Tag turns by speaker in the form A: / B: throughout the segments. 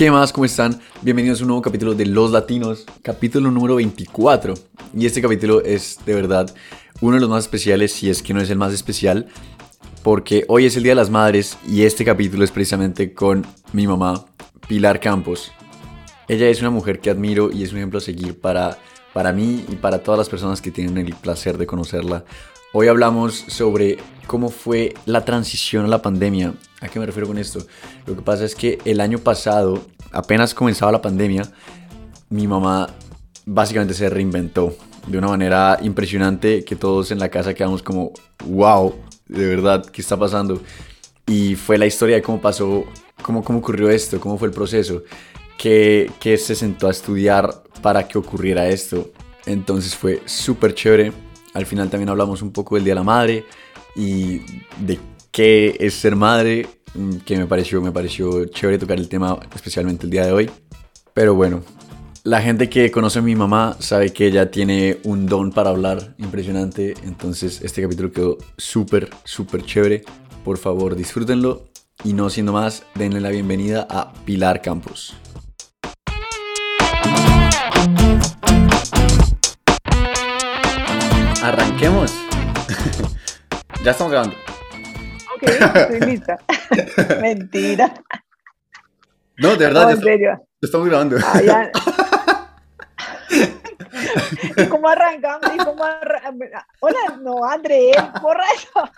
A: ¿Qué más? ¿Cómo están? Bienvenidos a un nuevo capítulo de Los Latinos, capítulo número 24. Y este capítulo es de verdad uno de los más especiales, si es que no es el más especial, porque hoy es el Día de las Madres y este capítulo es precisamente con mi mamá, Pilar Campos. Ella es una mujer que admiro y es un ejemplo a seguir para, para mí y para todas las personas que tienen el placer de conocerla. Hoy hablamos sobre cómo fue la transición a la pandemia. ¿A qué me refiero con esto? Lo que pasa es que el año pasado, apenas comenzaba la pandemia, mi mamá básicamente se reinventó de una manera impresionante que todos en la casa quedamos como, wow, de verdad, ¿qué está pasando? Y fue la historia de cómo pasó, cómo, cómo ocurrió esto, cómo fue el proceso, que, que se sentó a estudiar para que ocurriera esto. Entonces fue súper chévere al final también hablamos un poco del Día de la Madre y de qué es ser madre, mm, que me pareció, me pareció chévere tocar el tema, especialmente el día de hoy. Pero bueno, la gente que conoce a mi mamá sabe que ella tiene un don para hablar impresionante, entonces este capítulo quedó súper, súper chévere. Por favor, disfrútenlo y no siendo más, denle la bienvenida a Pilar Campos. Arranquemos. ya estamos grabando.
B: Ok, estoy lista. Mentira.
A: No, de verdad. No, ya, estamos grabando. Ah, ya.
B: ¿Y cómo arrancamos? ¿Y cómo Hola, no, André, porra eso.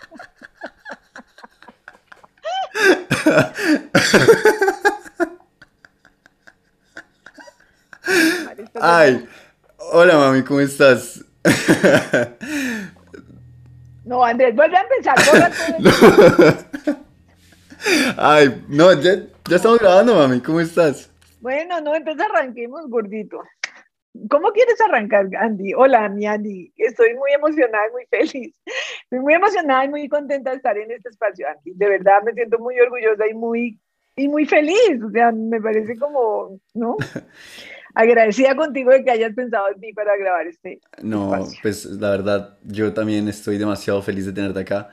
A: Ay, hola mami, ¿cómo estás?
B: No, Andrés, vuelve a empezar.
A: Ay, no, ya, ya, estamos grabando, mami. ¿Cómo estás?
B: Bueno, no, entonces arranquemos, gordito. ¿Cómo quieres arrancar, Andy? Hola, mi Andy. Estoy muy emocionada, muy feliz. Estoy muy emocionada y muy contenta de estar en este espacio, Andy. De verdad, me siento muy orgullosa y muy, y muy feliz. O sea, me parece como, ¿no? agradecida contigo de que hayas pensado en mí para grabar este.
A: No, pues la verdad, yo también estoy demasiado feliz de tenerte acá.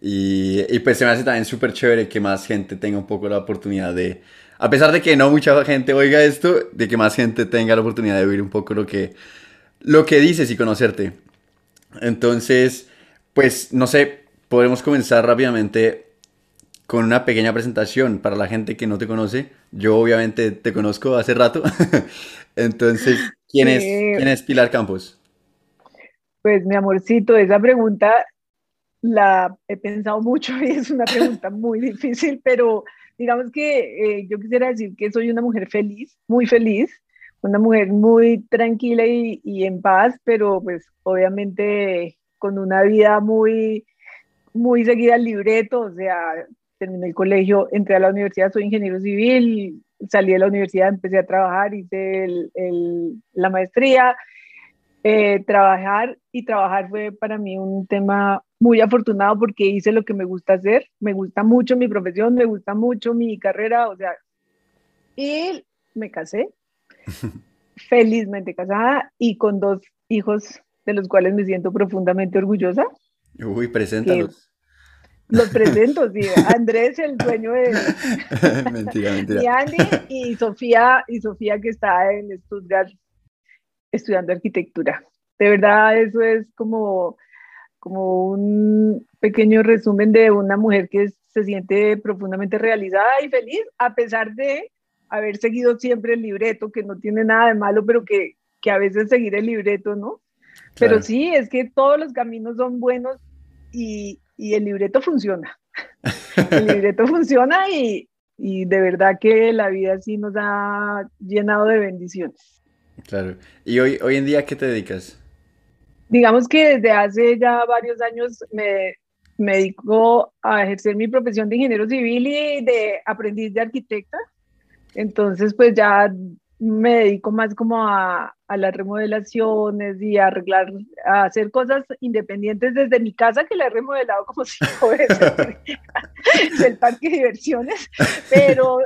A: Y, y pues se me hace también súper chévere que más gente tenga un poco la oportunidad de, a pesar de que no mucha gente oiga esto, de que más gente tenga la oportunidad de oír un poco lo que, lo que dices y conocerte. Entonces, pues no sé, podemos comenzar rápidamente con una pequeña presentación para la gente que no te conoce. Yo obviamente te conozco hace rato. Entonces, ¿quién es, ¿quién es Pilar Campos?
B: Pues mi amorcito, esa pregunta la he pensado mucho y es una pregunta muy difícil, pero digamos que eh, yo quisiera decir que soy una mujer feliz, muy feliz, una mujer muy tranquila y, y en paz, pero pues obviamente con una vida muy, muy seguida al libreto, o sea, terminé el colegio, entré a la universidad, soy ingeniero civil, salí de la universidad, empecé a trabajar, hice el, la maestría, eh, trabajar y trabajar fue para mí un tema muy afortunado porque hice lo que me gusta hacer, me gusta mucho mi profesión, me gusta mucho mi carrera, o sea, y me casé, felizmente casada y con dos hijos de los cuales me siento profundamente orgullosa.
A: Uy, preséntalos.
B: Los presento, sí. Andrés, el dueño de. mentira, mentira. Y Andy y Sofía, y Sofía que está en Stuttgart estudiando arquitectura. De verdad, eso es como, como un pequeño resumen de una mujer que se siente profundamente realizada y feliz, a pesar de haber seguido siempre el libreto, que no tiene nada de malo, pero que, que a veces seguir el libreto, ¿no? Pero sí, es que todos los caminos son buenos y, y el libreto funciona. el libreto funciona y, y, de verdad que la vida sí nos ha llenado de bendiciones.
A: Claro. ¿Y hoy, hoy en día qué te dedicas?
B: Digamos que desde hace ya varios años me, me dedico a ejercer mi profesión de ingeniero civil y de aprendiz de arquitecta. Entonces, pues ya me dedico más como a, a, las remodelaciones y a arreglar, a hacer cosas independientes desde mi casa, que la he remodelado como cinco veces del parque de diversiones, pero,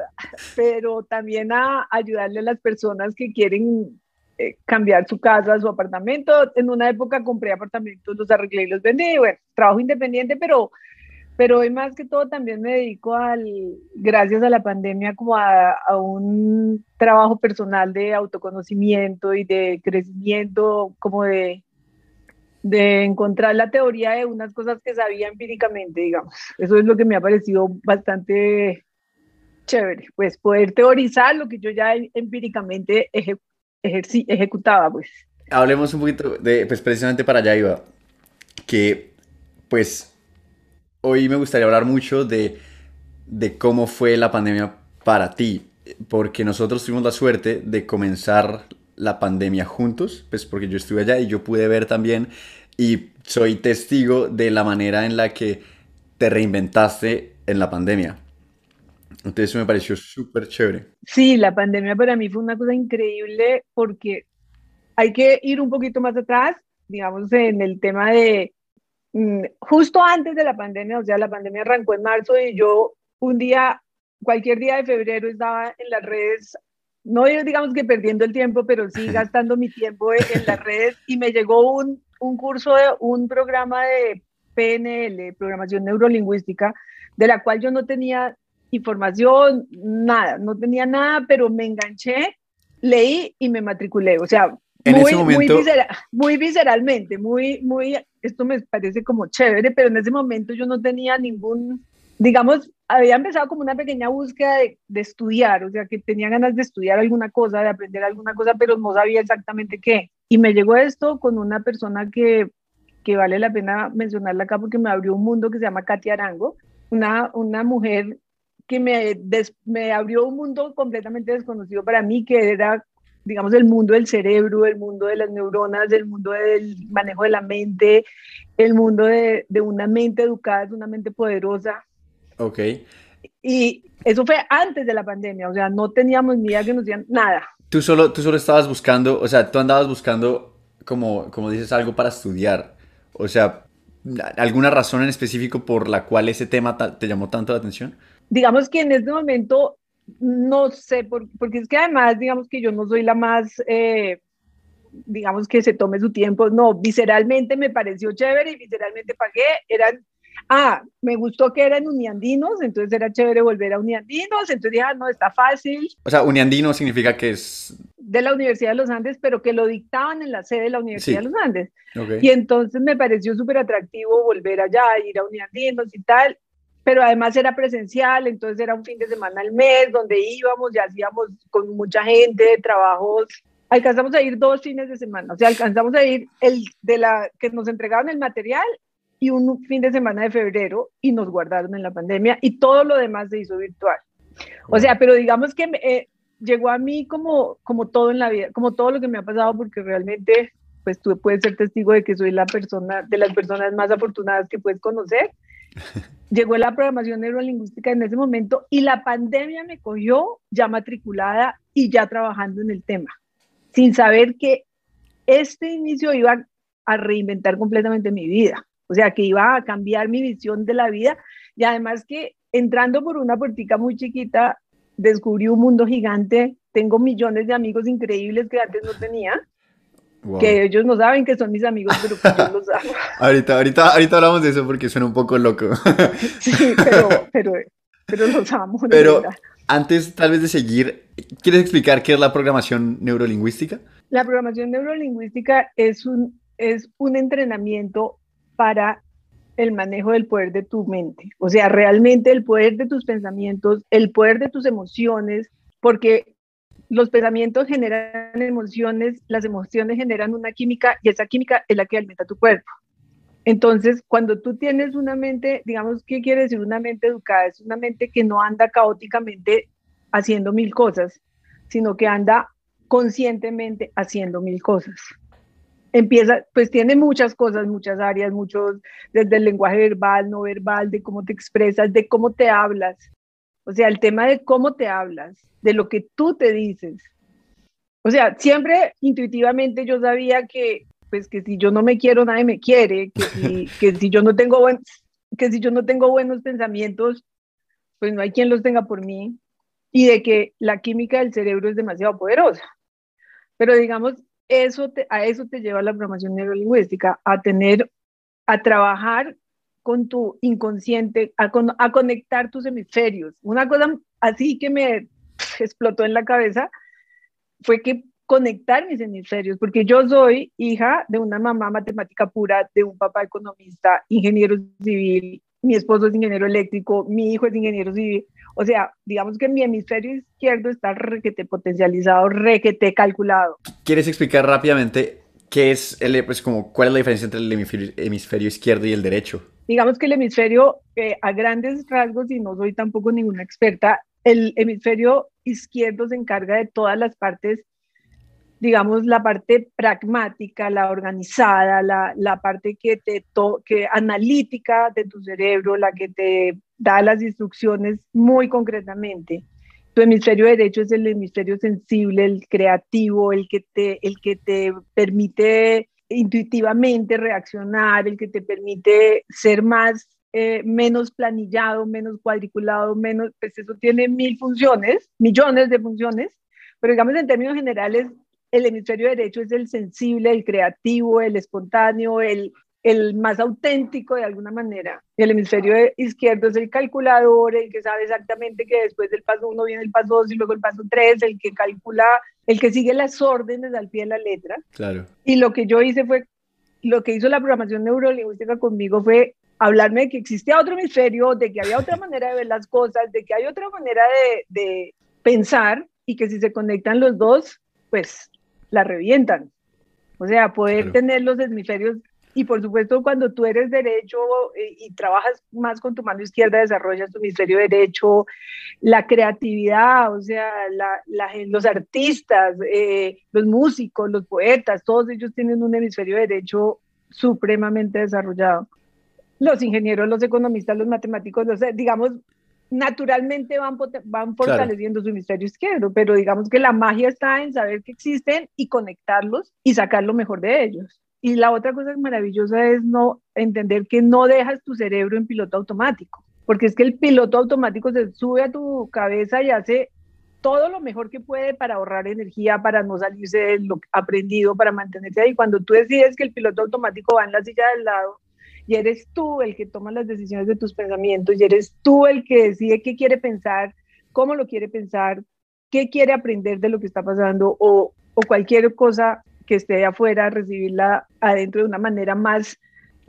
B: pero también a ayudarle a las personas que quieren eh, cambiar su casa, su apartamento. En una época compré apartamentos, los arreglé y los vendí. Bueno, trabajo independiente, pero, pero hoy más que todo también me dedico al, gracias a la pandemia, como a, a, un trabajo personal de autoconocimiento y de crecimiento, como de, de encontrar la teoría de unas cosas que sabía empíricamente, digamos. Eso es lo que me ha parecido bastante chévere, pues poder teorizar lo que yo ya empíricamente ejecutaba, pues.
A: Hablemos un poquito de, pues precisamente para allá iba, que pues hoy me gustaría hablar mucho de, de cómo fue la pandemia para ti, porque nosotros tuvimos la suerte de comenzar la pandemia juntos, pues porque yo estuve allá y yo pude ver también y soy testigo de la manera en la que te reinventaste en la pandemia. Entonces eso me pareció súper chévere.
B: Sí, la pandemia para mí fue una cosa increíble porque hay que ir un poquito más atrás, digamos, en el tema de justo antes de la pandemia, o sea, la pandemia arrancó en marzo y yo un día, cualquier día de febrero estaba en las redes, no digamos que perdiendo el tiempo, pero sí gastando mi tiempo en las redes y me llegó un, un curso de un programa de PNL, programación neurolingüística, de la cual yo no tenía información, nada, no tenía nada, pero me enganché, leí y me matriculé. O sea, muy, muy, visceralmente, muy, muy, esto me parece como chévere, pero en ese momento yo no tenía ningún, digamos, había empezado como una pequeña búsqueda de, estudiar, o sea, que tenía ganas de estudiar alguna cosa, de aprender alguna cosa, pero no sabía exactamente qué. Y me llegó esto con una persona que, que vale la pena mencionarla acá porque me abrió un mundo que se llama Katia Arango, una, una mujer que me, me abrió un mundo completamente desconocido para mí, que era, digamos, el mundo del cerebro, el mundo de las neuronas, el mundo del manejo de la mente, el mundo de, de una mente educada, de una mente poderosa.
A: Ok.
B: Y eso fue antes de la pandemia, o sea, no teníamos ni idea que nos digan nada.
A: Tú solo, tú solo estabas buscando, o sea, tú andabas buscando, como, como dices, algo para estudiar. O sea, ¿alguna razón en específico por la cual ese tema te llamó tanto la atención?
B: digamos que en este momento no sé, porque es que además, digamos que yo no soy la más, eh, digamos que se tome su tiempo, no, visceralmente me pareció chévere y visceralmente pagué, eran, ah, me gustó que eran uniandinos, entonces era chévere volver a uniandinos, entonces dije, ah, no, está fácil.
A: O sea, uniandino significa que es...
B: De la Universidad de los Andes, pero que lo dictaban en la sede de la Universidad de los Andes. Y entonces me pareció súper atractivo volver allá, ir a uniandinos y tal, pero además era presencial, entonces era un fin de semana al mes donde íbamos y hacíamos con mucha gente trabajos. Alcanzamos a ir dos fines de semana, o sea, alcanzamos a ir el de la que nos entregaban el material y un fin de semana de febrero y nos guardaron en la pandemia y todo lo demás se hizo virtual. O sea, pero digamos que eh, llegó a mí como, como todo en la vida, como todo lo que me ha pasado, porque realmente, pues tú puedes ser testigo de que soy la persona, de las personas más afortunadas que puedes conocer. Llegó la programación neurolingüística en ese momento y la pandemia me cogió ya matriculada y ya trabajando en el tema, sin saber que este inicio iba a reinventar completamente mi vida, o sea, que iba a cambiar mi visión de la vida. Y además que entrando por una puertica muy chiquita, descubrí un mundo gigante, tengo millones de amigos increíbles que antes no tenía que ellos no saben que son mis amigos, pero que yo los amo.
A: ahorita, ahorita, ahorita hablamos de eso porque suena un poco loco.
B: sí, pero, pero, pero los amo.
A: Pero antes tal vez de seguir, ¿quieres explicar qué es la programación neurolingüística?
B: La programación neurolingüística es un, es un entrenamiento para el manejo del poder de tu mente. O sea, realmente el poder de tus pensamientos, el poder de tus emociones, porque los pensamientos generan emociones, las emociones generan una química y esa química es la que alimenta tu cuerpo. Entonces, cuando tú tienes una mente, digamos, ¿qué quiere decir una mente educada? Es una mente que no anda caóticamente haciendo mil cosas, sino que anda conscientemente haciendo mil cosas. Empieza, pues tiene muchas cosas, muchas áreas, muchos, desde el lenguaje verbal, no verbal, de cómo te expresas, de cómo te hablas, o sea, el tema de cómo te hablas, de lo que tú te dices. O sea, siempre intuitivamente yo sabía que, pues, que si yo no me quiero, nadie me quiere, que si, que si yo no tengo buen, que si yo no tengo buenos pensamientos, pues no hay quien los tenga por mí, y de que la química del cerebro es demasiado poderosa. Pero digamos, eso a eso te lleva la programación neurolingüística, a tener, a trabajar con tu inconsciente, a, a conectar tus hemisferios. Una cosa así que me explotó en la cabeza fue que conectar mis hemisferios, porque yo soy hija de una mamá matemática pura, de un papá economista, ingeniero civil, mi esposo es ingeniero eléctrico, mi hijo es ingeniero civil. O sea, digamos que mi hemisferio izquierdo está requete potencializado, requete calculado.
A: ¿Quieres explicar rápidamente qué es el, pues como, cuál es la diferencia entre el hemisferio, izquierdo y el derecho?
B: Digamos que el hemisferio, eh, a grandes rasgos, y no soy tampoco ninguna experta, el hemisferio izquierdo se encarga de todas las partes digamos, la parte pragmática, la organizada, la, la parte que te que analítica de tu cerebro, la que te da las instrucciones muy concretamente. Tu hemisferio derecho es el hemisferio sensible, el creativo, el que te, el que te permite intuitivamente reaccionar, el que te permite ser más, eh, menos planillado, menos cuadriculado, menos, pues eso tiene mil funciones, millones de funciones, pero digamos en términos generales, el hemisferio derecho es el sensible, el creativo, el espontáneo, el, el más auténtico de alguna manera. Y el hemisferio izquierdo es el calculador, el que sabe exactamente que después del paso 1 viene el paso 2 y luego el paso 3, el que calcula, el que sigue las órdenes al pie de la letra.
A: Claro.
B: Y lo que yo hice fue, lo que hizo la programación neurolingüística conmigo fue hablarme de que existía otro hemisferio, de que había otra manera de ver las cosas, de que hay otra manera de, de pensar y que si se conectan los dos, pues la revientan. O sea, poder tener los hemisferios y por supuesto cuando tú eres derecho eh, y trabajas más con tu mano izquierda, desarrollas tu hemisferio derecho, la creatividad, o sea, los artistas, eh, los músicos, los poetas, todos ellos tienen un hemisferio derecho supremamente desarrollado. Los ingenieros, los economistas, los matemáticos, los, digamos, naturalmente van, van fortaleciendo su hemisferio izquierdo, pero digamos que la magia está en saber que existen y conectarlos y sacar lo mejor de ellos. Y la otra cosa maravillosa es no entender que no dejas tu cerebro en piloto automático, porque es que el piloto automático se sube a tu cabeza y hace todo lo mejor que puede para ahorrar energía, para no salirse de lo aprendido, para mantenerse ahí. Cuando tú decides que el piloto automático va en la silla del lado y eres tú el que toma las decisiones de tus pensamientos y eres tú el que decide qué quiere pensar, cómo lo quiere pensar, qué quiere aprender de lo que está pasando o, o cualquier cosa que esté afuera, recibirla adentro de una manera más,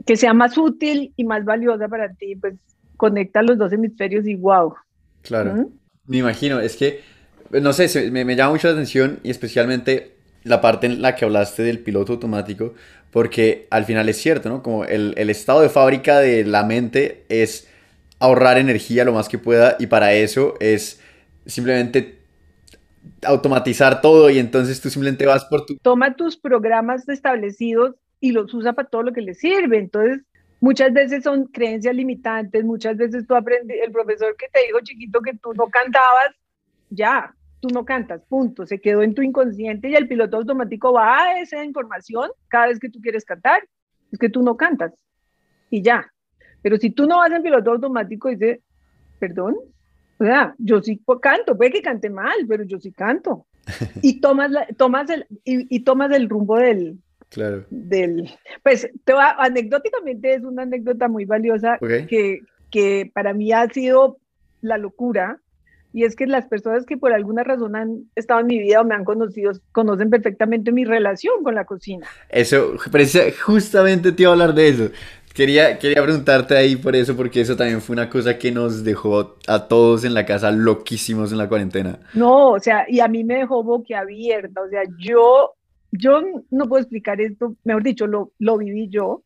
B: que sea más útil y más valiosa para ti, pues conecta los dos hemisferios y wow.
A: Claro, ¿Mm? me imagino, es que, no sé, me, me llama mucho la atención y especialmente la parte en la que hablaste del piloto automático, porque al final es cierto, ¿no? Como el, el, estado de fábrica de la mente es ahorrar energía lo más que pueda y para eso es simplemente automatizar todo y entonces tú simplemente vas por tu...
B: Toma tus programas establecidos y los usa para todo lo que le sirve. Entonces, muchas veces son creencias limitantes, muchas veces tú aprendes, el profesor que te dijo chiquito que tú no cantabas, ya, tú no cantas, punto, se quedó en tu inconsciente y el piloto automático va a esa información cada vez que tú quieres cantar, es que tú no cantas y ya. Pero si tú no vas en piloto automático, dice, perdón, o sea, yo sí canto, puede que cante mal, pero yo sí canto. Y tomas, la, tomas, el, y, tomas el rumbo del,
A: Claro.
B: Del, pues te va, anecdóticamente es una anécdota muy valiosa que, que para mí ha sido la locura, y es que las personas que por alguna razón han estado en mi vida o me han conocido conocen perfectamente mi relación con la cocina.
A: Eso, justamente te iba a hablar de eso. Quería, quería preguntarte ahí por eso, porque eso también fue una cosa que nos dejó a todos en la casa loquísimos en la cuarentena.
B: No, o sea, y a mí me dejó boquiabierta, o sea, yo, yo no puedo explicar esto, mejor dicho, lo, lo viví yo,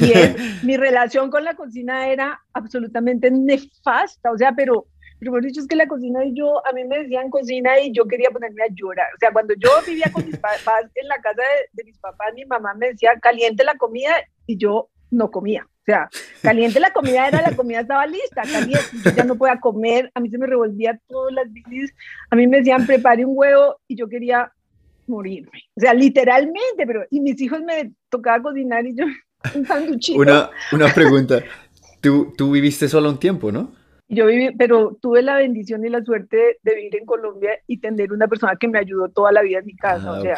B: y mi relación con la cocina era absolutamente nefasta, o sea, pero primero dicho es que la cocina y yo, a mí me decían cocina y yo quería ponerme a llorar. O sea, cuando yo vivía con mis papás en la casa de, mis papás, mi mamá me decía caliente la comida y yo no comía. O sea, caliente la comida era la comida estaba lista, caliente, yo ya no podía comer, a mí se me revolvía todas las bicis, a mí me decían prepare un huevo y yo quería morirme. O sea, literalmente, pero y mis hijos me tocaba cocinar y yo un sanduchito.
A: Una, una pregunta. Tú, tú viviste solo un tiempo, ¿no?
B: Yo viví, pero tuve la bendición y la suerte de vivir en Colombia y tener una persona que me ayudó toda la vida en mi casa. Ah, o, sea,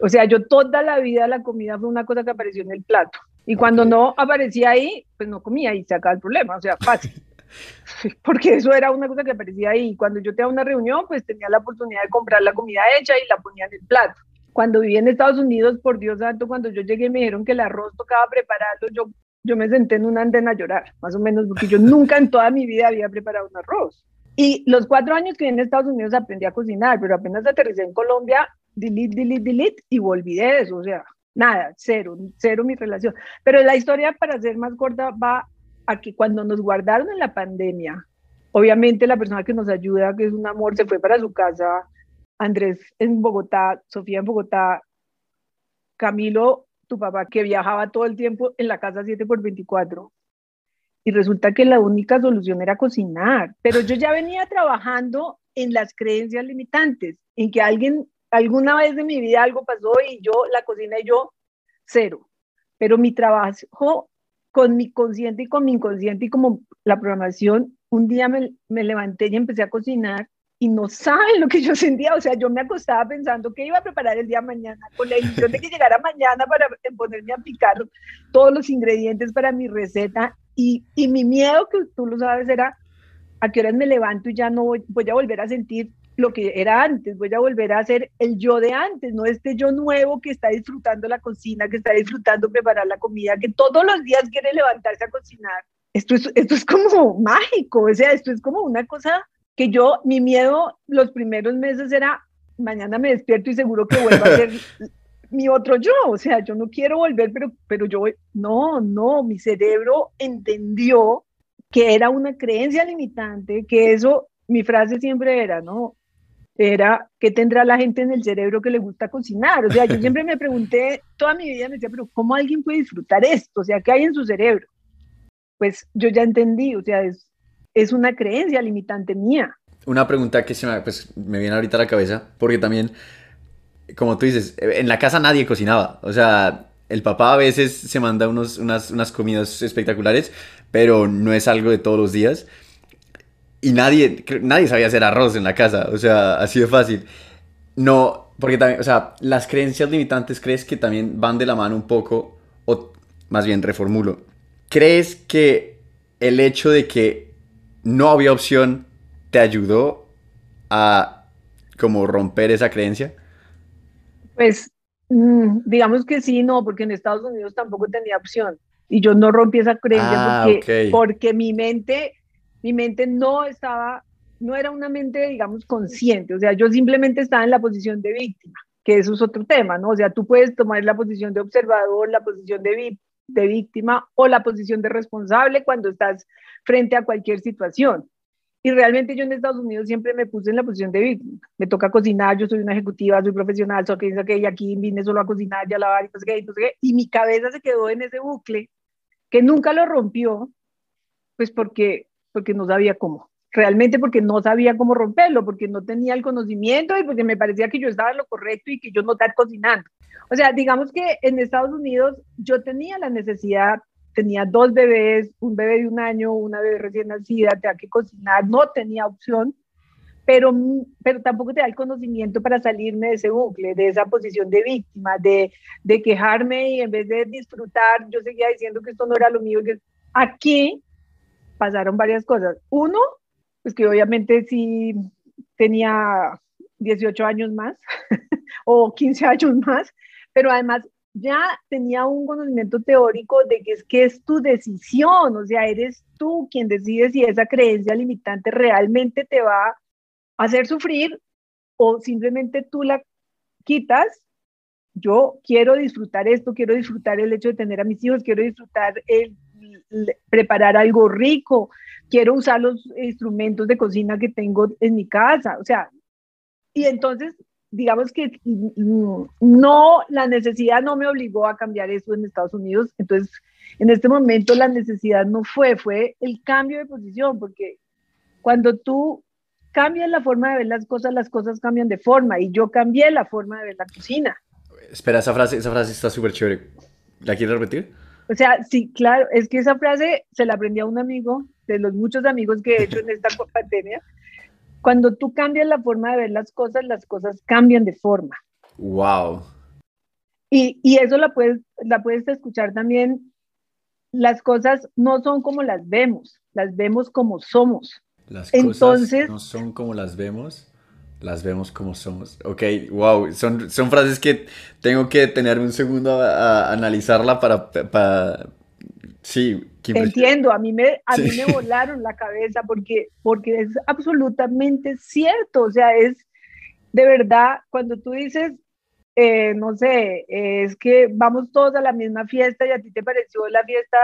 B: o sea, yo toda la vida la comida fue una cosa que apareció en el plato. Y cuando no aparecía ahí, pues no comía y se acaba el problema, o sea, fácil. Porque eso era una cosa que aparecía ahí. Cuando yo tenía una reunión, pues tenía la oportunidad de comprar la comida hecha y la ponía en el plato. Cuando viví en Estados Unidos, por Dios santo, cuando yo llegué me dijeron que el arroz tocaba prepararlo, yo, yo me senté en una antena a llorar, más o menos, porque yo nunca en toda mi vida había preparado un arroz. Y los cuatro años que viví en Estados Unidos aprendí a cocinar, pero apenas aterricé en Colombia, delete, delete, delete, y volví de eso, o sea, nada, cero, cero mi relación. Pero la historia, para ser más corta, va a que cuando nos guardaron en la pandemia, obviamente la persona que nos ayuda, que es un amor, se fue para su casa, Andrés en Bogotá, Sofía en Bogotá, Camilo, tu papá, que viajaba todo el tiempo en la casa 7 por 24 y resulta que la única solución era cocinar, pero yo ya venía trabajando en las creencias limitantes, en que alguien, alguna vez de mi vida algo pasó y yo, la cocina y yo, cero. Pero mi trabajo con mi consciente y con mi inconsciente y como la programación, un día me, me levanté y empecé a cocinar y no saben lo que yo sentía, o sea, yo me acostaba pensando que iba a preparar el día mañana, con la ilusión de que llegara mañana para ponerme a picar todos los ingredientes para mi receta y, y, mi miedo, que tú lo sabes, era a qué horas me levanto y ya no voy, voy, a volver a sentir lo que era antes, voy a volver a ser el yo de antes, no este yo nuevo que está disfrutando la cocina, que está disfrutando preparar la comida, que todos los días quiere levantarse a cocinar. Esto es, esto es como mágico, o sea, esto es como una cosa que yo, mi miedo los primeros meses era, mañana me despierto y seguro que vuelvo a ser mi otro yo, o sea, yo no quiero volver, pero, pero yo, no, no, mi cerebro entendió que era una creencia limitante, que eso, mi frase siempre era, ¿no? Era, ¿qué tendrá la gente en el cerebro que le gusta cocinar? O sea, yo siempre me pregunté, toda mi vida me decía, pero ¿cómo alguien puede disfrutar esto? O sea, ¿qué hay en su cerebro? Pues yo ya entendí, o sea, es, es una creencia limitante mía.
A: Una pregunta que se me, pues, me viene ahorita a la cabeza, porque también como tú dices, en la casa nadie cocinaba. O sea, el papá a veces se manda unos, unas, unas comidas espectaculares, pero no es algo de todos los días. Y nadie, nadie sabía hacer arroz en la casa, o sea, así de fácil. No, porque también, o sea, las creencias limitantes, ¿crees que también van de la mano un poco? O más bien, reformulo. ¿Crees que el hecho de que no había opción te ayudó a como romper esa creencia?
B: Pues mm, digamos que sí, no, porque en Estados Unidos tampoco tenía opción y yo no rompí esa creencia ah, porque, porque mi mente, mi mente no estaba, no era una mente, digamos, consciente, o sea, yo simplemente estaba en la posición de víctima, que eso es otro tema, ¿no? O sea, tú puedes tomar la posición de observador, la posición de, de víctima o la posición de responsable cuando estás frente a cualquier situación. Y realmente yo en Estados Unidos siempre me puse en la posición de víctima. Me toca cocinar, yo soy una ejecutiva, soy profesional, soy que y aquí vine solo a cocinar y a lavar y no sé qué, y no sé qué. Y mi cabeza se quedó en ese bucle que nunca lo rompió, pues porque, porque no sabía cómo. Realmente porque no sabía cómo romperlo, porque no tenía el conocimiento y porque me parecía que yo estaba en lo correcto y que yo no estaba cocinando. O sea, digamos que en Estados Unidos yo tenía la necesidad tenía dos bebés, un bebé de un año, una bebé recién nacida, tenía que cocinar, no tenía opción, pero, pero tampoco te da el conocimiento para salirme de ese bucle, de esa posición de víctima, de, de quejarme y en vez de disfrutar, yo seguía diciendo que esto no era lo mío. Que aquí pasaron varias cosas. Uno, pues que obviamente sí tenía 18 años más o 15 años más, pero además ya tenía un conocimiento teórico de que es que es tu decisión, o sea, eres tú quien decide si esa creencia limitante realmente te va a hacer sufrir o simplemente tú la quitas. Yo quiero disfrutar esto, quiero disfrutar el hecho de tener a mis hijos, quiero disfrutar el, preparar algo rico, quiero usar los instrumentos de cocina que tengo en mi casa, o sea, y entonces digamos que no, la necesidad no me obligó a cambiar eso en Estados Unidos, entonces en este momento la necesidad no fue, fue el cambio de posición, porque cuando tú cambias la forma de ver las cosas, las cosas cambian de forma, y yo cambié la forma de ver la cocina.
A: Espera, esa frase, esa frase está súper chévere. ¿La quieres repetir?
B: O sea, sí, claro, es que esa frase se la aprendí a un amigo, de los muchos amigos que he hecho en esta pandemia, cuando tú cambias la forma de ver las cosas, las cosas cambian de forma.
A: Wow.
B: Y, y eso la puedes, la puedes escuchar también las cosas no son como las vemos, las vemos como somos.
A: Las cosas no son como las vemos, las vemos como somos. Ok, wow, son, son frases que tengo que tenerme un segundo a, analizarla para, para, sí.
B: Entiendo, a mí, me, a mí me volaron la cabeza porque, porque es absolutamente cierto, o sea, es de verdad, cuando tú dices, eh, no sé, es que vamos todos a la misma fiesta y a ti te pareció la fiesta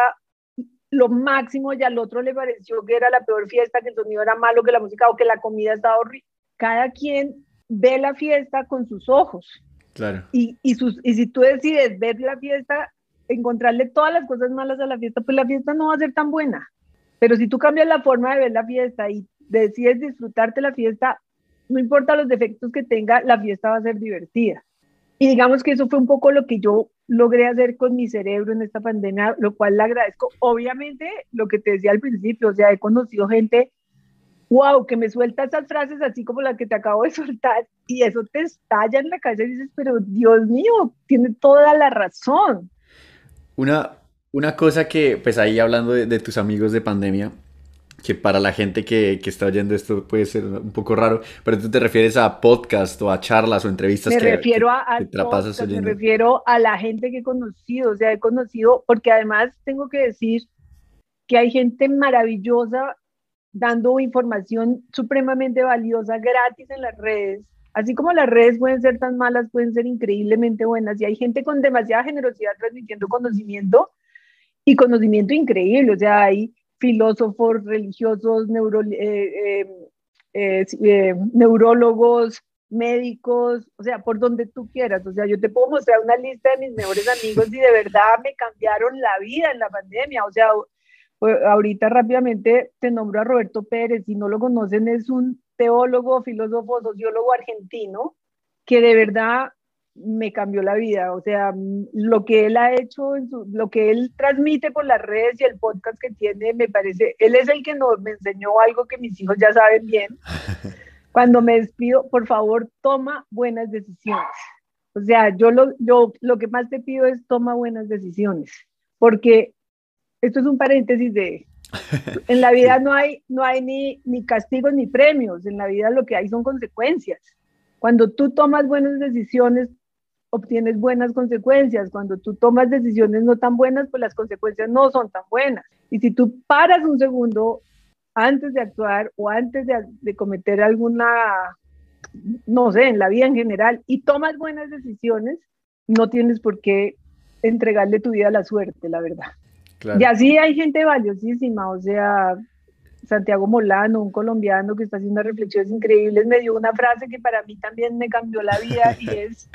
B: lo máximo y al otro le pareció que era la peor fiesta, que el sonido era malo, que la música o que la comida estaba horrible. Cada quien ve la fiesta con sus ojos.
A: Claro.
B: Y, y, sus, y si tú decides ver la fiesta, encontrarle todas las cosas malas a la fiesta, pues la fiesta no va a ser tan buena. Pero si tú cambias la forma de ver la fiesta y decides disfrutarte la fiesta, no importa los defectos que tenga, la fiesta va a ser divertida. Y digamos que eso fue un poco lo que yo logré hacer con mi cerebro en esta pandemia, lo cual le agradezco. Obviamente, lo que te decía al principio, o sea, he conocido gente, wow, que me suelta esas frases así como la que te acabo de soltar, y eso te estalla en la cabeza y dices, pero Dios mío, tiene toda la razón.
A: Una, una cosa que, pues ahí hablando de, de tus amigos de pandemia, que para la gente que, que, está oyendo esto puede ser un poco raro, pero tú te refieres a podcast o a charlas o entrevistas
B: me refiero a, te Me refiero a la gente que he conocido, o sea, he conocido, porque además tengo que decir que hay gente maravillosa dando información supremamente valiosa gratis en las redes. Así como las redes pueden ser tan malas, pueden ser increíblemente buenas. Y hay gente con demasiada generosidad transmitiendo conocimiento y conocimiento increíble. O sea, hay filósofos religiosos, eh, eh, eh, neurólogos, médicos, o sea, por donde tú quieras. O sea, yo te puedo mostrar una lista de mis mejores amigos y de verdad me cambiaron la vida en la pandemia. O sea, ahorita rápidamente te nombro a Roberto Pérez, si no lo conocen, es un teólogo, filósofo, sociólogo argentino que de verdad me cambió la vida. O sea, lo que él ha hecho, lo que él transmite por las redes y el podcast que tiene, me parece, él es el que nos, me enseñó algo que mis hijos ya saben bien. Cuando me despido, por favor, toma buenas decisiones. O sea, yo lo, yo lo que más te pido es toma buenas decisiones, porque esto es un paréntesis de, en la vida no hay, no hay ni, ni castigos ni premios, en la vida lo que hay son consecuencias. Cuando tú tomas buenas decisiones, obtienes buenas consecuencias. Cuando tú tomas decisiones no tan buenas, pues las consecuencias no son tan buenas. Y si tú paras un segundo antes de actuar o antes de, cometer alguna, no sé, en la vida en general, y tomas buenas decisiones, no tienes por qué entregarle tu vida a la suerte, la verdad. Y así hay gente valiosísima, o sea, Santiago Molano, un colombiano que está haciendo reflexiones increíbles, me dio una frase que para mí también me cambió la vida y es...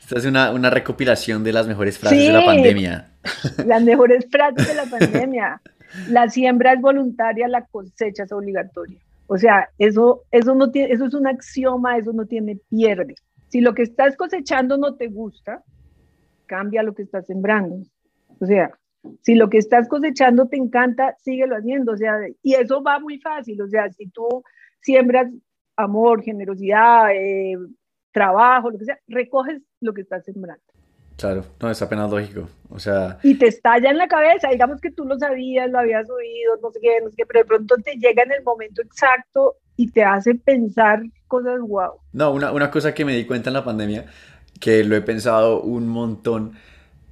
A: Esta es una, una recopilación de las mejores frases de la pandemia.
B: Las mejores frases de la pandemia. La siembra es voluntaria, la cosecha es obligatoria. O sea, eso, eso, no tiene, eso es un axioma, eso no tiene pierde. Si lo que estás cosechando no te gusta, cambia lo que estás sembrando. O sea, si lo que estás cosechando te encanta, síguelo haciendo. O sea, y eso va muy fácil. O sea, si tú siembras amor, generosidad, eh, trabajo, lo que sea, recoges lo que estás sembrando.
A: Claro, no, es apenas lógico. O sea.
B: Y te estalla en la cabeza, digamos que tú lo sabías, lo habías oído, no sé qué, no sé qué, pero de pronto te llega en el momento exacto y te hace pensar cosas guau.
A: No, una, una cosa que me di cuenta en la pandemia, que lo he pensado un montón,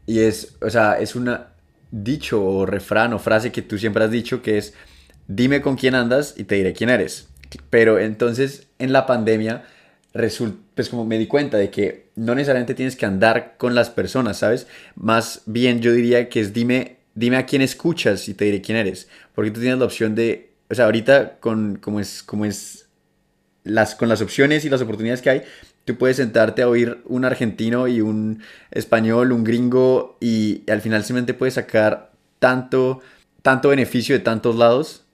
A: y es, o sea, es una, dicho o refrán o frase que tú siempre has dicho que es dime con quién andas y te diré quién eres. Pero entonces en la pandemia pues como me di cuenta de que no necesariamente tienes que andar con las personas, ¿sabes? Más bien yo diría que es dime, dime a quién escuchas y te diré quién eres. Porque tú tienes la opción de, o sea, ahorita con como es, como es las, con las opciones y las oportunidades que hay, Tú puedes sentarte a oír un argentino y un español, un gringo, y, al final simplemente puedes sacar tanto, tanto beneficio de tantos lados.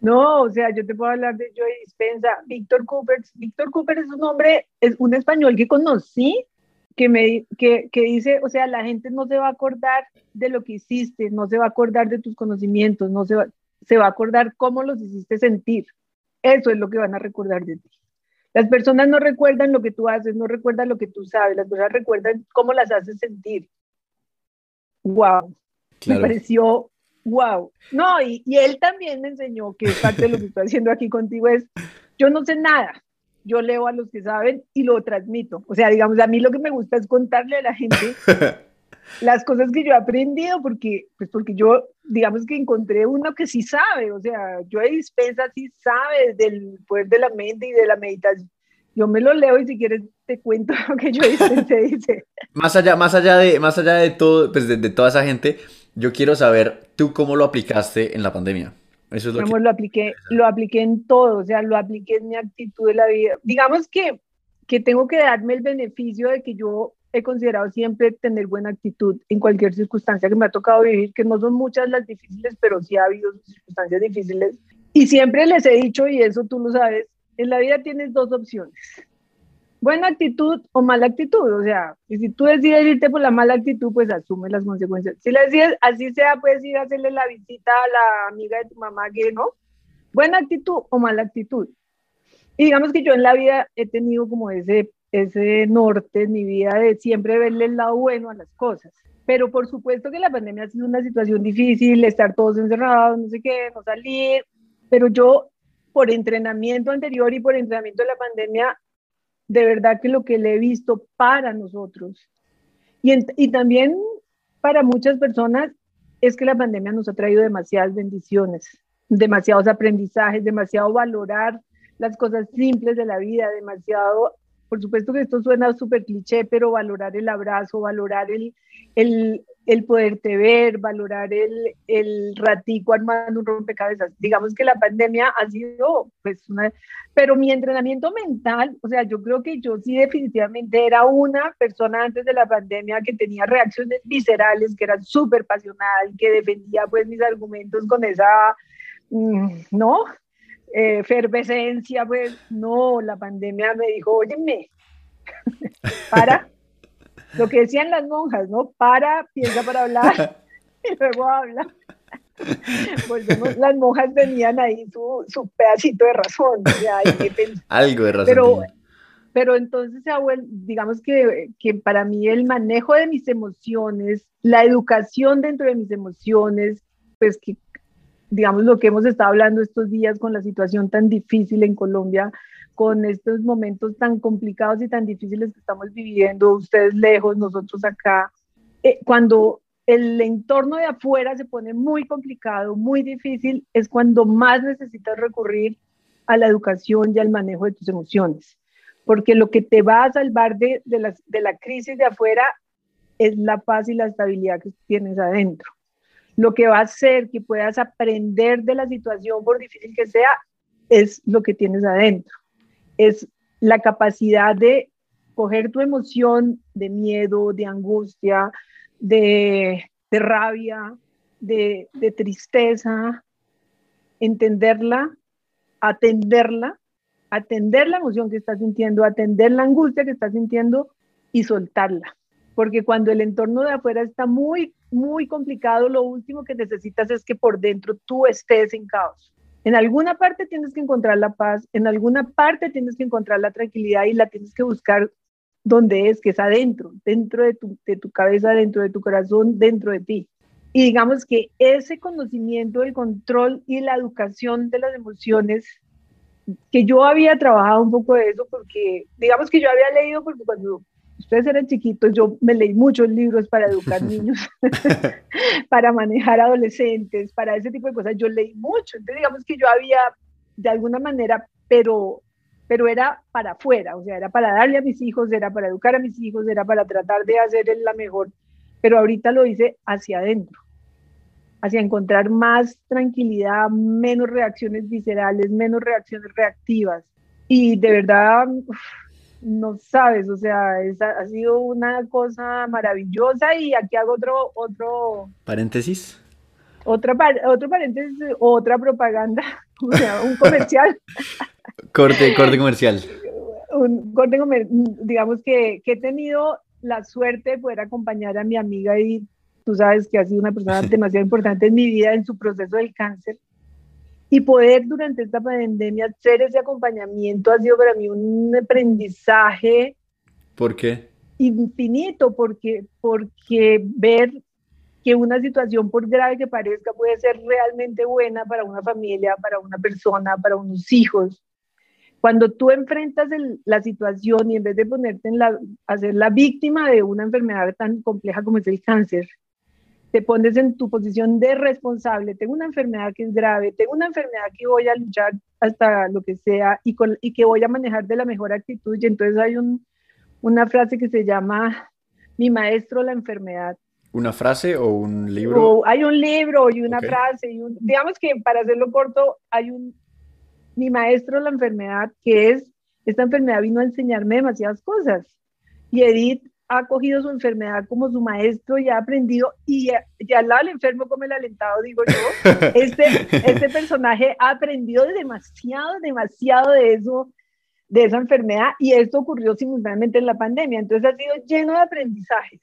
B: No, o sea, yo te puedo hablar de Joey Dispensa, Víctor Cooper. Víctor Cooper es un hombre, es un español que conocí, que, me, que, que dice, o sea, la gente no se va a acordar de lo que hiciste, no se va a acordar de tus conocimientos, no se va, se va a acordar cómo los hiciste sentir. Eso es lo que van a recordar de ti. Las personas no recuerdan lo que tú haces, no recuerdan lo que tú sabes, las personas recuerdan cómo las haces sentir. Wow. Me pareció wow. No, y, y, él también me enseñó que parte de lo que estoy haciendo aquí contigo es, yo no sé nada, yo leo a los que saben y lo transmito. O sea, digamos, a mí lo que me gusta es contarle a la gente las cosas que yo he aprendido, porque, pues porque yo, digamos que encontré uno que sí sabe, o sea, yo de dispensa sí sabe del poder de la mente y de la meditación. Yo me lo leo y si quieres te cuento lo que yo dispensé, dice.
A: Más allá, más allá de, más allá de todo, pues de, de toda esa gente, yo quiero saber tú cómo lo aplicaste en la pandemia.
B: Eso es lo, que... lo apliqué, lo apliqué en todo, o sea, lo apliqué en mi actitud de la vida. Digamos que, que tengo que darme el beneficio de que yo he considerado siempre tener buena actitud en cualquier circunstancia que me ha tocado vivir, que no son muchas las difíciles, pero sí ha habido circunstancias difíciles. Y siempre les he dicho, y eso tú lo sabes, en la vida tienes dos opciones buena actitud o mala actitud. O sea, y si tú decides irte por la mala actitud, pues asume las consecuencias. Si le decides, así sea, puedes ir a hacerle la visita a la amiga de tu mamá que no. Buena actitud o mala actitud. Y digamos que yo en la vida he tenido como ese, ese norte en mi vida de siempre verle el lado bueno a las cosas. Pero por supuesto que la pandemia ha sido una situación difícil, estar todos encerrados, no sé qué, no salir. Pero yo, por entrenamiento anterior y por entrenamiento de la pandemia, de verdad que lo que le he visto para nosotros y, y también para muchas personas es que la pandemia nos ha traído demasiadas bendiciones, demasiados aprendizajes, demasiado valorar las cosas simples de la vida, demasiado, por supuesto que esto suena súper cliché, pero valorar el abrazo, valorar el, el, poderte ver, valorar el, el ratico armando un rompecabezas. Digamos que la pandemia ha sido, pues, una... Pero mi entrenamiento mental, o sea, yo creo que yo sí definitivamente era una persona antes de la pandemia que tenía reacciones viscerales, que era súper pasional, que defendía, pues, mis argumentos con esa, mm, ¿no? Eh, efervescencia, pues, no, la pandemia me dijo, óyeme, para lo que decían las monjas, ¿no? Para, piensa para hablar y luego habla. Volvemos, las monjas tenían ahí su, su pedacito de razón. O sea,
A: Algo de razón.
B: Pero, pero entonces, digamos que, que para mí el manejo de mis emociones, la educación dentro de mis emociones, pues que digamos lo que hemos estado hablando estos días con la situación tan difícil en Colombia, con estos momentos tan complicados y tan difíciles que estamos viviendo, ustedes lejos, nosotros acá, eh, cuando el entorno de afuera se pone muy complicado, muy difícil, es cuando más necesitas recurrir a la educación y al manejo de tus emociones, porque lo que te va a salvar de, de, la, de la crisis de afuera es la paz y la estabilidad que tienes adentro. Lo que va a hacer que puedas aprender de la situación, por difícil que sea, es lo que tienes adentro es la capacidad de coger tu emoción de miedo, de angustia, de, rabia, de, de tristeza, entenderla, atenderla, atender la emoción que estás sintiendo, atender la angustia que estás sintiendo y soltarla. Porque cuando el entorno de afuera está muy, muy complicado, lo último que necesitas es que por dentro tú estés en caos. En alguna parte tienes que encontrar la paz, en alguna parte tienes que encontrar la tranquilidad y la tienes que buscar donde es, que es adentro, dentro de tu, de tu cabeza, dentro de tu corazón, dentro de ti. Y digamos que ese conocimiento, el control y la educación de las emociones, que yo había trabajado un poco de eso porque, digamos que yo había leído, porque cuando ustedes eran chiquitos, yo me leí muchos libros para educar niños, para manejar adolescentes, para ese tipo de cosas. Yo leí mucho, entonces digamos que yo había, de alguna manera, pero, pero era para afuera, o sea, era para darle a mis hijos, era para educar a mis hijos, era para tratar de hacer la mejor, pero ahorita lo hice hacia adentro, hacia encontrar más tranquilidad, menos reacciones viscerales, menos reacciones reactivas. Y de verdad, no sabes, o sea, ha sido una cosa maravillosa y aquí hago otro, otro...
A: Paréntesis.
B: Otra, otro paréntesis, otra propaganda, o sea, un comercial.
A: corte, corte comercial.
B: Un corte comercial, digamos que, que he tenido la suerte de poder acompañar a mi amiga y tú sabes que ha sido una persona demasiado importante en mi vida en su proceso del cáncer. Y poder durante esta pandemia hacer ese acompañamiento ha sido para mí un aprendizaje.
A: ¿Por qué?
B: Infinito, porque, porque ver que una situación, por grave que parezca, puede ser realmente buena para una familia, para una persona, para unos hijos. Cuando tú enfrentas la situación y en vez de ponerte en la, a ser la víctima de una enfermedad tan compleja como es el cáncer, te pones en tu posición de responsable, tengo una enfermedad que es grave, tengo una enfermedad que voy a luchar hasta lo que sea y, y que voy a manejar de la mejor actitud. Y entonces hay un, una frase que se llama Mi maestro la enfermedad.
A: ¿Una frase o un libro?
B: hay un libro y una frase. Y digamos que para hacerlo corto, hay un Mi maestro la enfermedad, que es, esta enfermedad vino a enseñarme demasiadas cosas. Y Edith ha cogido su enfermedad como su maestro y ha aprendido, y, ya al lado del enfermo como el alentado, digo yo, este, este personaje ha aprendido demasiado, demasiado de eso, de esa enfermedad, y esto ocurrió simultáneamente en la pandemia, entonces ha sido lleno de aprendizajes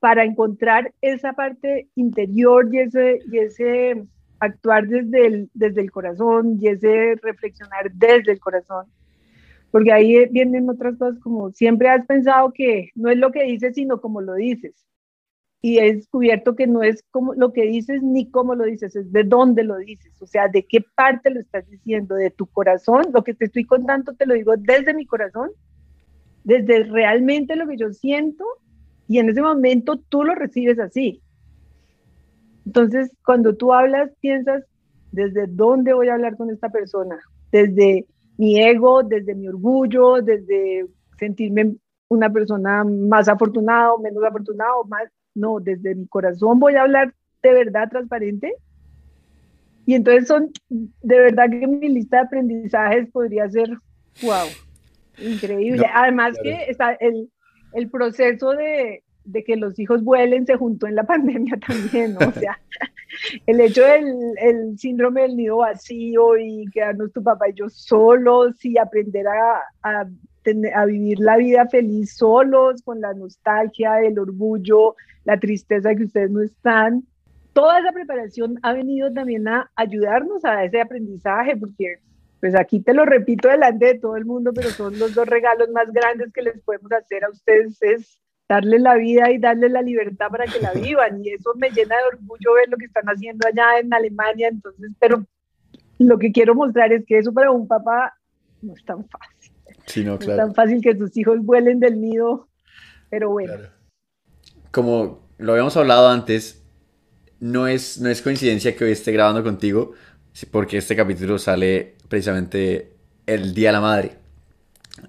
B: para encontrar esa parte interior y ese, y ese actuar desde el, desde el corazón y ese reflexionar desde el corazón porque ahí vienen otras cosas como siempre has pensado que no es lo que dices, sino como lo dices. Y he descubierto que no es como lo que dices ni cómo lo dices, es de dónde lo dices, o sea, de qué parte lo estás diciendo, de tu corazón. Lo que te estoy contando te lo digo desde mi corazón, desde realmente lo que yo siento, y en ese momento tú lo recibes así. Entonces, cuando tú hablas, piensas, ¿desde dónde voy a hablar con esta persona? Desde mi ego, desde mi orgullo, desde sentirme una persona más afortunada o menos afortunada, más, no, desde mi corazón voy a hablar de verdad transparente. Y entonces son, de verdad que mi lista de aprendizajes podría ser, wow, increíble. Además que está el, el proceso de, de, que los hijos vuelen se juntó en la pandemia también, ¿no? O sea, el hecho del el síndrome del nido vacío y quedarnos tu papá y yo solos y aprender a, a, a, vivir la vida feliz solos, con la nostalgia, el orgullo, la tristeza que ustedes no están. Toda esa preparación ha venido también a ayudarnos a ese aprendizaje, porque pues aquí te lo repito delante de todo el mundo, pero son los dos regalos más grandes que les podemos hacer a ustedes, es darle la vida y darle la libertad para que la vivan. Y eso me llena de orgullo ver lo que están haciendo allá en Alemania. Entonces, pero lo que quiero mostrar es que eso para un papá no es tan fácil. no, es tan fácil que sus hijos vuelen del nido, pero bueno.
A: Como lo habíamos hablado antes, no es, no es coincidencia que hoy esté grabando contigo, porque este capítulo sale precisamente el Día de la Madre.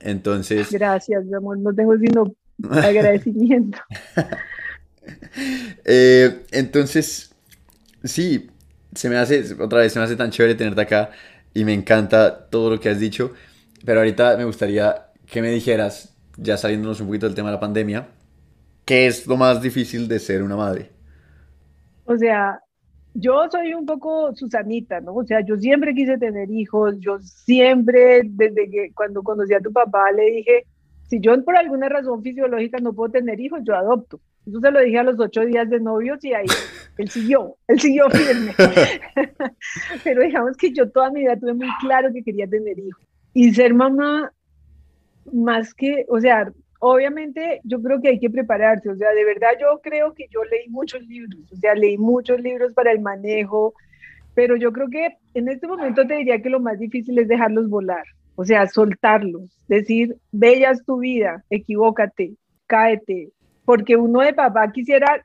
A: Entonces...
B: Gracias, mi amor. No tengo sino agradecimiento.
A: Eh, entonces, sí, se me hace, otra vez, se me hace tan chévere tenerte acá y me encanta todo lo que has dicho, pero ahorita me gustaría que me dijeras, ya saliéndonos un poquito del tema de la pandemia, ¿qué es lo más difícil de ser una madre?
B: O sea, yo soy un poco Susanita, ¿no? O sea, yo siempre quise tener hijos, yo siempre, desde que cuando conocí a tu papá, le dije, si yo por alguna razón fisiológica no puedo tener hijos, yo adopto. Eso se lo dije a los ocho días de novios y ahí él siguió, él siguió firme. Pero digamos que yo toda mi vida tuve muy claro que quería tener hijos. Y ser mamá, más que, o sea, obviamente yo creo que hay que prepararse. O sea, de verdad yo creo que yo leí muchos libros, o sea, leí muchos libros para el manejo, pero yo creo que en este momento te diría que lo más difícil es dejarlos volar. O sea, soltarlos, decir, bellas tu vida, equivócate, cáete, porque uno de papá quisiera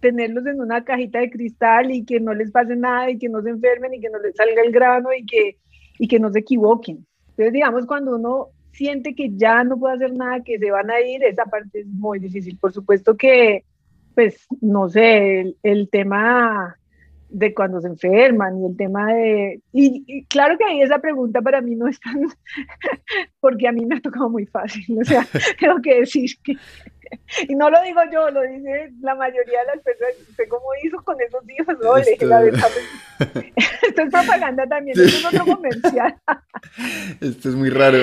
B: tenerlos en una cajita de cristal y que no les pase nada y que no se enfermen y que no les salga el grano y que, y que no se equivoquen. Entonces, digamos, cuando uno siente que ya no puede hacer nada, que se van a ir, esa parte es muy difícil. Por supuesto que, pues, no sé, el tema de cuando se enferman y el tema de... Y, claro que ahí esa pregunta para mí no es tan... porque a mí me ha tocado muy fácil, o sea, tengo que decir que... Y no lo digo yo, lo dice la mayoría de las personas. ¿Usted cómo hizo con esos hijos? No, esto... la verdad. Pues, esto es propaganda también, esto es otro comercial.
A: Esto es muy raro.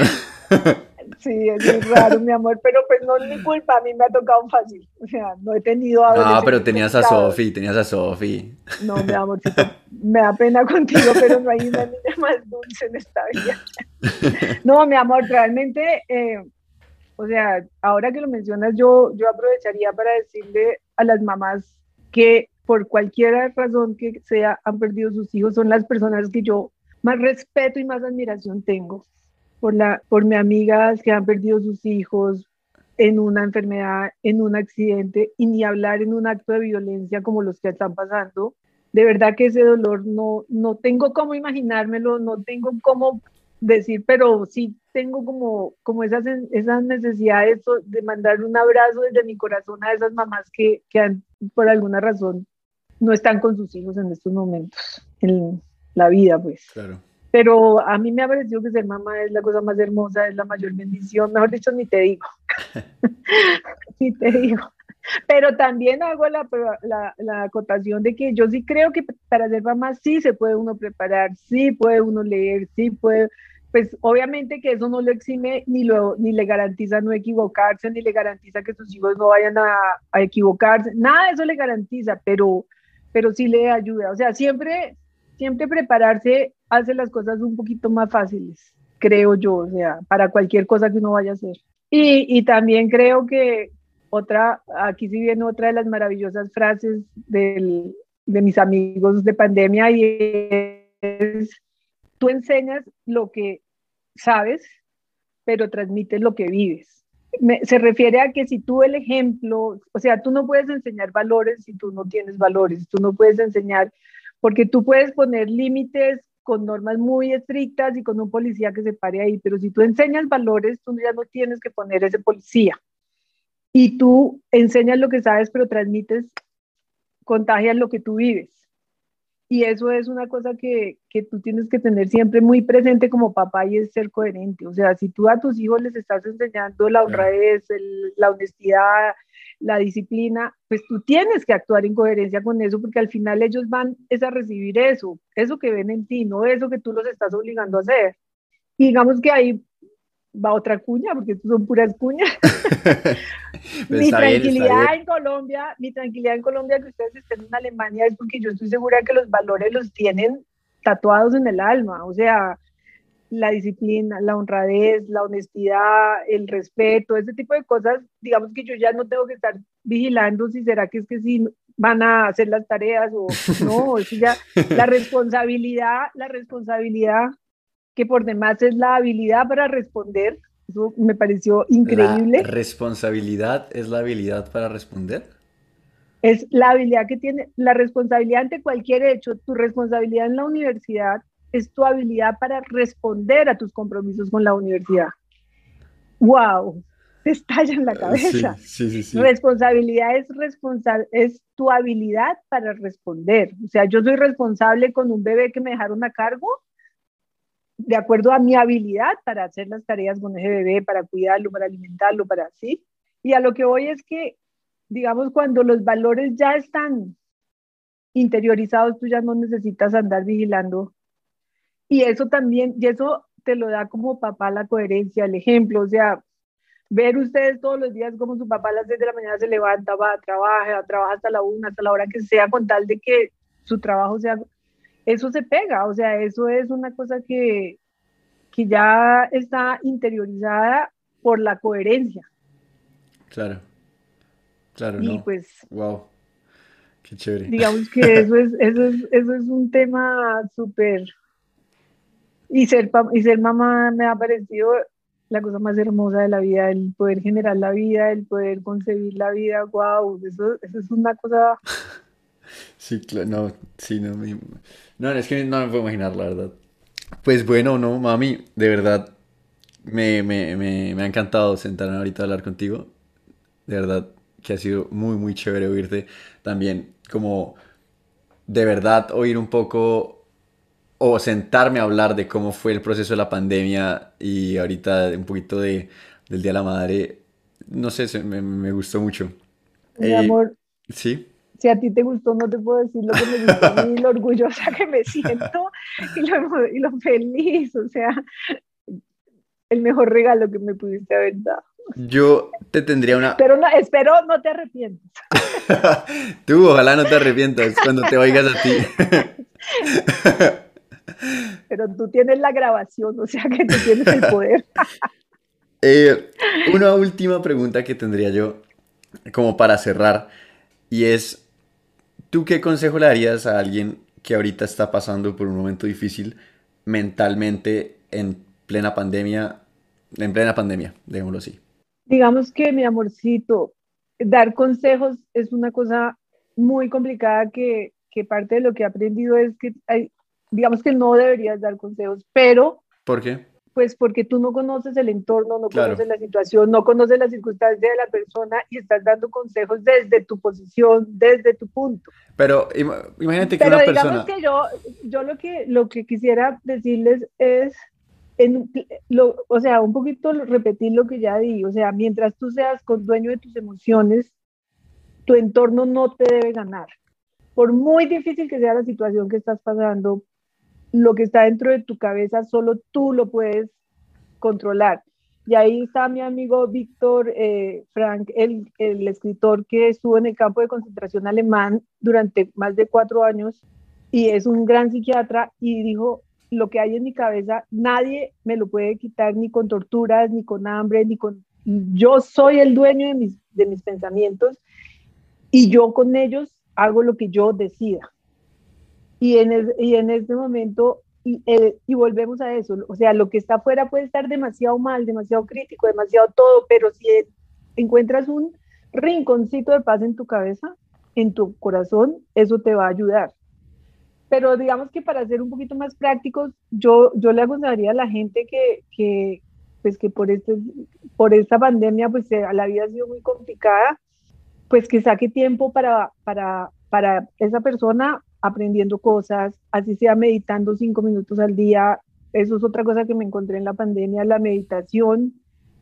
B: Sí, es muy raro, mi amor, pero pues no es mi culpa, a mí me ha tocado fácil. O sea, no he tenido
A: No, pero tenías a Sofi, tenías a Sofi.
B: No, mi amorcito, me da pena contigo, pero no hay una niña más dulce en esta vida. No, mi amor, realmente, eh, o sea, ahora que lo mencionas, yo, yo aprovecharía para decirle a las mamás que por cualquier razón que sea han perdido sus hijos son las personas que yo más respeto y más admiración tengo por, la, por mis amigas que han perdido sus hijos en una enfermedad, en un accidente y ni hablar en un acto de violencia como los que están pasando. De verdad que ese dolor no, no tengo cómo imaginármelo, no tengo cómo decir, pero sí tengo como, como esas, esas necesidades de mandar un abrazo desde mi corazón a esas mamás que, que han, por alguna razón no están con sus hijos en estos momentos, en la vida, pues.
A: Claro.
B: Pero a mí me ha parecido que ser mamá es la cosa más hermosa, es la mayor bendición. Mejor dicho, ni te digo. ni te digo. Pero también hago la, la, la, acotación de que yo sí creo que para ser mamá sí se puede uno preparar, sí puede uno leer, sí puede, pues obviamente que eso no lo exime ni, lo, ni le garantiza no equivocarse, ni le garantiza que sus hijos no vayan a, a equivocarse, nada de eso le garantiza, pero, pero sí le ayuda. O sea, siempre, siempre prepararse hace las cosas un poquito más fáciles, creo yo, o sea, para cualquier cosa que uno vaya a hacer. Y, y también creo que otra, aquí sí viene otra de las maravillosas frases del, de mis amigos de pandemia y es tú enseñas lo que sabes, pero transmites lo que vives. se refiere a que si tú el ejemplo, o sea, tú no puedes enseñar valores si tú no tienes valores, tú no puedes enseñar, porque tú puedes poner límites con normas muy estrictas y con un policía que se pare ahí, pero si tú enseñas valores, tú ya no tienes que poner ese policía. Y tú enseñas lo que sabes, pero transmites, contagias lo que tú vives. Y eso es una cosa que, que, tú tienes que tener siempre muy presente como papá y es ser coherente. O sea, si tú a tus hijos les estás enseñando la honradez, la honestidad, la disciplina, pues tú tienes que actuar en coherencia con eso porque al final ellos van es a recibir eso, eso que ven en ti, no eso que tú los estás obligando a hacer. Y digamos que ahí va otra cuña, porque son puras cuñas. mi tranquilidad en Colombia, mi tranquilidad en Colombia que ustedes estén en Alemania es porque yo estoy segura que los valores los tienen tatuados en el alma, o sea, la disciplina, la honradez, la honestidad, el respeto, ese tipo de cosas, digamos que yo ya no tengo que estar vigilando si será que es que si van a hacer las tareas o no, eso ya, la responsabilidad, la responsabilidad que por demás es la habilidad para responder. Eso me pareció increíble.
A: ¿La responsabilidad es la habilidad para responder?
B: Es la habilidad que tiene, la responsabilidad ante cualquier hecho, tu responsabilidad en la universidad es tu habilidad para responder a tus compromisos con la universidad. ¡Wow! Te estalla en la cabeza.
A: Sí, sí, sí,
B: responsabilidad es, responsa es tu habilidad para responder. O sea, yo soy responsable con un bebé que me dejaron a cargo de acuerdo a mi habilidad para hacer las tareas con ese bebé, para cuidarlo, para alimentarlo, para así. Y a lo que voy es que, digamos, cuando los valores ya están interiorizados, tú ya no necesitas andar vigilando. Y eso también, y eso te lo da como papá la coherencia, el ejemplo, o sea, ver ustedes todos los días como su papá a las 6 de la mañana se levanta, va, trabaja, trabaja hasta la una, hasta la hora que sea, con tal de que su trabajo sea eso se pega, o sea, eso es una cosa que, que ya está interiorizada por la coherencia.
A: Claro, claro,
B: y pues,
A: wow, qué chévere.
B: Digamos que eso es, eso es, eso es un tema súper, y ser, y ser mamá me ha parecido la cosa más hermosa de la vida, el poder generar la vida, el poder concebir la vida, wow, eso, eso es una cosa
A: Sí, claro, no, sí, no, no, es que no me puedo imaginar, la verdad. Pues bueno, no, mami, de verdad, me, me, me, me ha encantado sentarme ahorita a hablar contigo. De verdad, que ha sido muy, muy chévere oírte. También, como, de verdad, oír un poco o sentarme a hablar de cómo fue el proceso de la pandemia y ahorita un poquito de, del Día de la Madre. No sé, me, me gustó mucho.
B: Mi eh, amor.
A: Sí
B: si a ti te gustó, no te puedo decir lo que me gustó a mí, lo orgullosa que me siento y lo, y lo feliz, o sea, el mejor regalo que me pudiste haber dado.
A: Yo te tendría una...
B: Pero no, espero no te arrepientas.
A: Tú, ojalá no te arrepientas cuando te oigas a ti.
B: Pero tú tienes la grabación, o sea que tú tienes el poder.
A: Eh, una última pregunta que tendría yo, como para cerrar, y es, ¿Tú qué consejo le darías a alguien que ahorita está pasando por un momento difícil mentalmente en plena pandemia, en plena pandemia, digámoslo así?
B: Digamos que mi amorcito, dar consejos es una cosa muy complicada que, que parte de lo que he aprendido es que hay, digamos que no deberías dar consejos, pero...
A: ¿Por qué?
B: Pues porque tú no conoces el entorno, no conoces la situación, no conoces las circunstancias de la persona y estás dando consejos desde tu posición, desde tu punto.
A: Pero imagínate que una
B: digamos que yo, yo lo que, lo que quisiera decirles es, en, lo, o sea, un poquito repetir lo que ya di, o sea, mientras tú seas con dueño de tus emociones, tu entorno no te debe ganar. Por muy difícil que sea la situación que estás pasando, lo que está dentro de tu cabeza solo tú lo puedes controlar. Y ahí está mi amigo Víctor eh, Frank, el, el, escritor que estuvo en el campo de concentración alemán durante más de cuatro años y es un gran psiquiatra y dijo, lo que hay en mi cabeza, nadie me lo puede quitar ni con torturas, ni con hambre, ni con... Yo soy el dueño de mis, de mis pensamientos y yo con ellos hago lo que yo decida. Y en, y en este momento, y, eh, y, volvemos a eso, o sea, lo que está afuera puede estar demasiado mal, demasiado crítico, demasiado todo, pero si encuentras un rinconcito de paz en tu cabeza, en tu corazón, eso te va a ayudar. Pero digamos que para ser un poquito más prácticos, yo, yo le aconsejaría a la gente que, que pues que por, este, por esta pandemia, pues eh, la vida ha sido muy complicada, pues que saque tiempo para, para, para esa persona aprendiendo cosas, así sea meditando cinco minutos al día. Eso es otra cosa que me encontré en la pandemia, la meditación.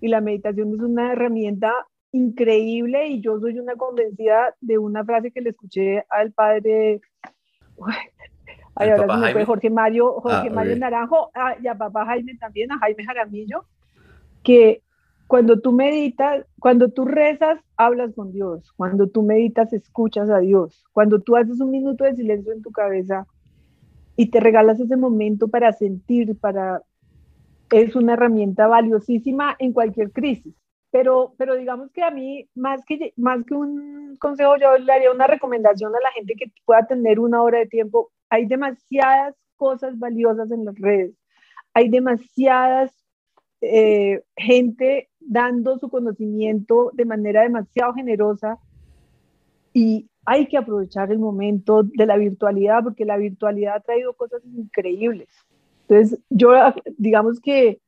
B: Y la meditación es una herramienta increíble y yo soy una convencida de una frase que le escuché al padre, ay, ahora fue Jorge Mario, Jorge ah, Mario Naranjo ah, y a papá Jaime también, a Jaime Jaramillo, que cuando tú meditas, cuando tú rezas, hablas con Dios. Cuando tú meditas, escuchas a Dios. Cuando tú haces un minuto de silencio en tu cabeza y te regalas ese momento para sentir, para es una herramienta valiosísima en cualquier crisis. Pero, pero digamos que a mí, más que, más que un consejo, yo le haría una recomendación a la gente que pueda tener una hora de tiempo. Hay demasiadas cosas valiosas en las redes. Hay demasiadas eh, gente dando su conocimiento de manera demasiado generosa y hay que aprovechar el momento de la virtualidad porque la virtualidad ha traído cosas increíbles. Entonces, yo digamos que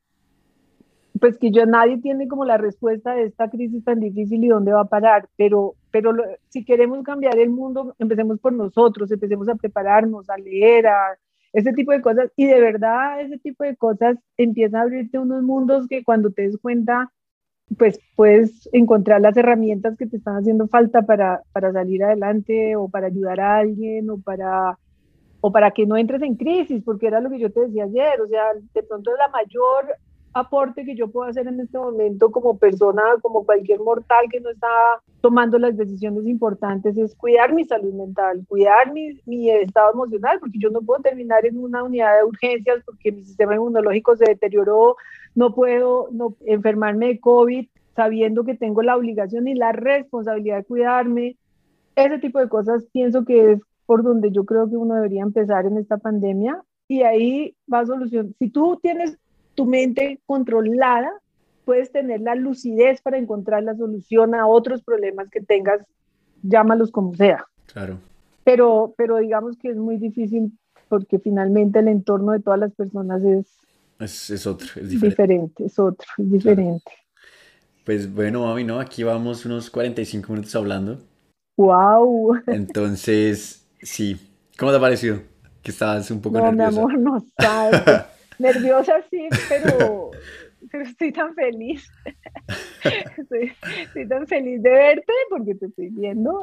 B: pues que yo nadie tiene como la respuesta de esta crisis tan difícil y dónde va a parar, pero pero si queremos cambiar el mundo, empecemos por nosotros, empecemos a prepararnos, a leer, a ese tipo de cosas. Y de verdad, ese tipo de cosas empieza a abrirte unos mundos que cuando te des cuenta, pues puedes encontrar las herramientas que te están haciendo falta para, para salir adelante o para ayudar a alguien o para, o para que no entres en crisis, porque era lo que yo te decía ayer, o sea, de pronto la mayor aporte que yo puedo hacer en este momento como persona, como cualquier mortal que no está tomando las decisiones importantes, es cuidar mi salud mental, cuidar mi, mi, estado emocional, porque yo no puedo terminar en una unidad de urgencias porque mi sistema inmunológico se deterioró, no puedo no, enfermarme de COVID sabiendo que tengo la obligación y la responsabilidad de cuidarme. Ese tipo de cosas pienso que es por donde yo creo que uno debería empezar en esta pandemia y ahí va a solución. Si tú tienes tu mente controlada, puedes tener la lucidez para encontrar la solución a otros problemas que tengas, llámalos como sea.
A: Claro.
B: Pero, pero digamos que es muy difícil porque finalmente el entorno de todas las personas es,
A: es, otro, es
B: diferente. es otro, es diferente.
A: Pues bueno, mami, ¿no? Aquí vamos unos 45 minutos hablando.
B: ¡Wow!
A: Entonces, sí. ¿Cómo te ha parecido? Que estabas un poco
B: no,
A: nerviosa.
B: mi amor, no sabes. Nerviosa sí, pero, pero estoy tan feliz. estoy, tan feliz de verte porque te estoy viendo.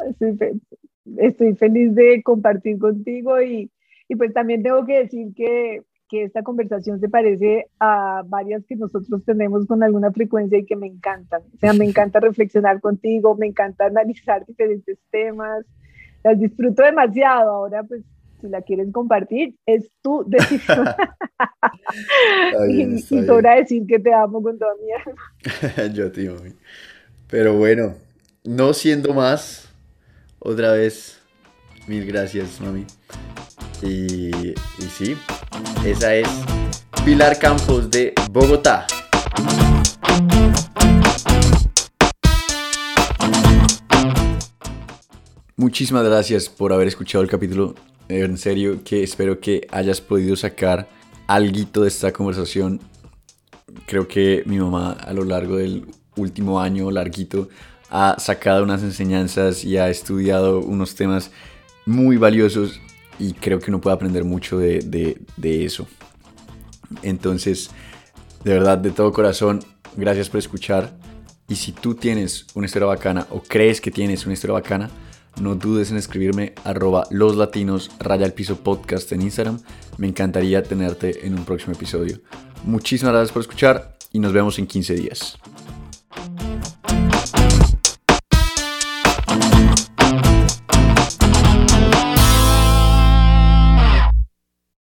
B: Estoy, feliz de compartir contigo y, y, pues también tengo que decir que, que esta conversación se parece a varias que nosotros tenemos con alguna frecuencia y que me encantan. O sea, me encanta reflexionar contigo, me encanta analizar diferentes temas, las disfruto demasiado. Ahora pues si la quieres compartir, es tu decisión. y, y decir que te amo con toda mi
A: alma. Yo te amo. Pero bueno, no siendo más, otra vez, Mil gracias, mami. Y, y sí, esa es Pilar Campos de Bogotá. Muchísimas gracias por haber escuchado el capítulo. En serio, que espero que hayas podido sacar algo de esta conversación. Creo que mi mamá a lo largo del último año larguito ha sacado unas enseñanzas y ha estudiado unos temas muy valiosos y creo que uno puede aprender mucho de, de eso. Entonces, de verdad, de todo corazón, gracias por escuchar. Y si tú tienes una historia bacana o crees que tienes una historia bacana, no dudes en escribirme arroba los latinos raya el piso podcast en Instagram. Me encantaría tenerte en un próximo episodio. Muchísimas gracias por escuchar y nos vemos en 15 días.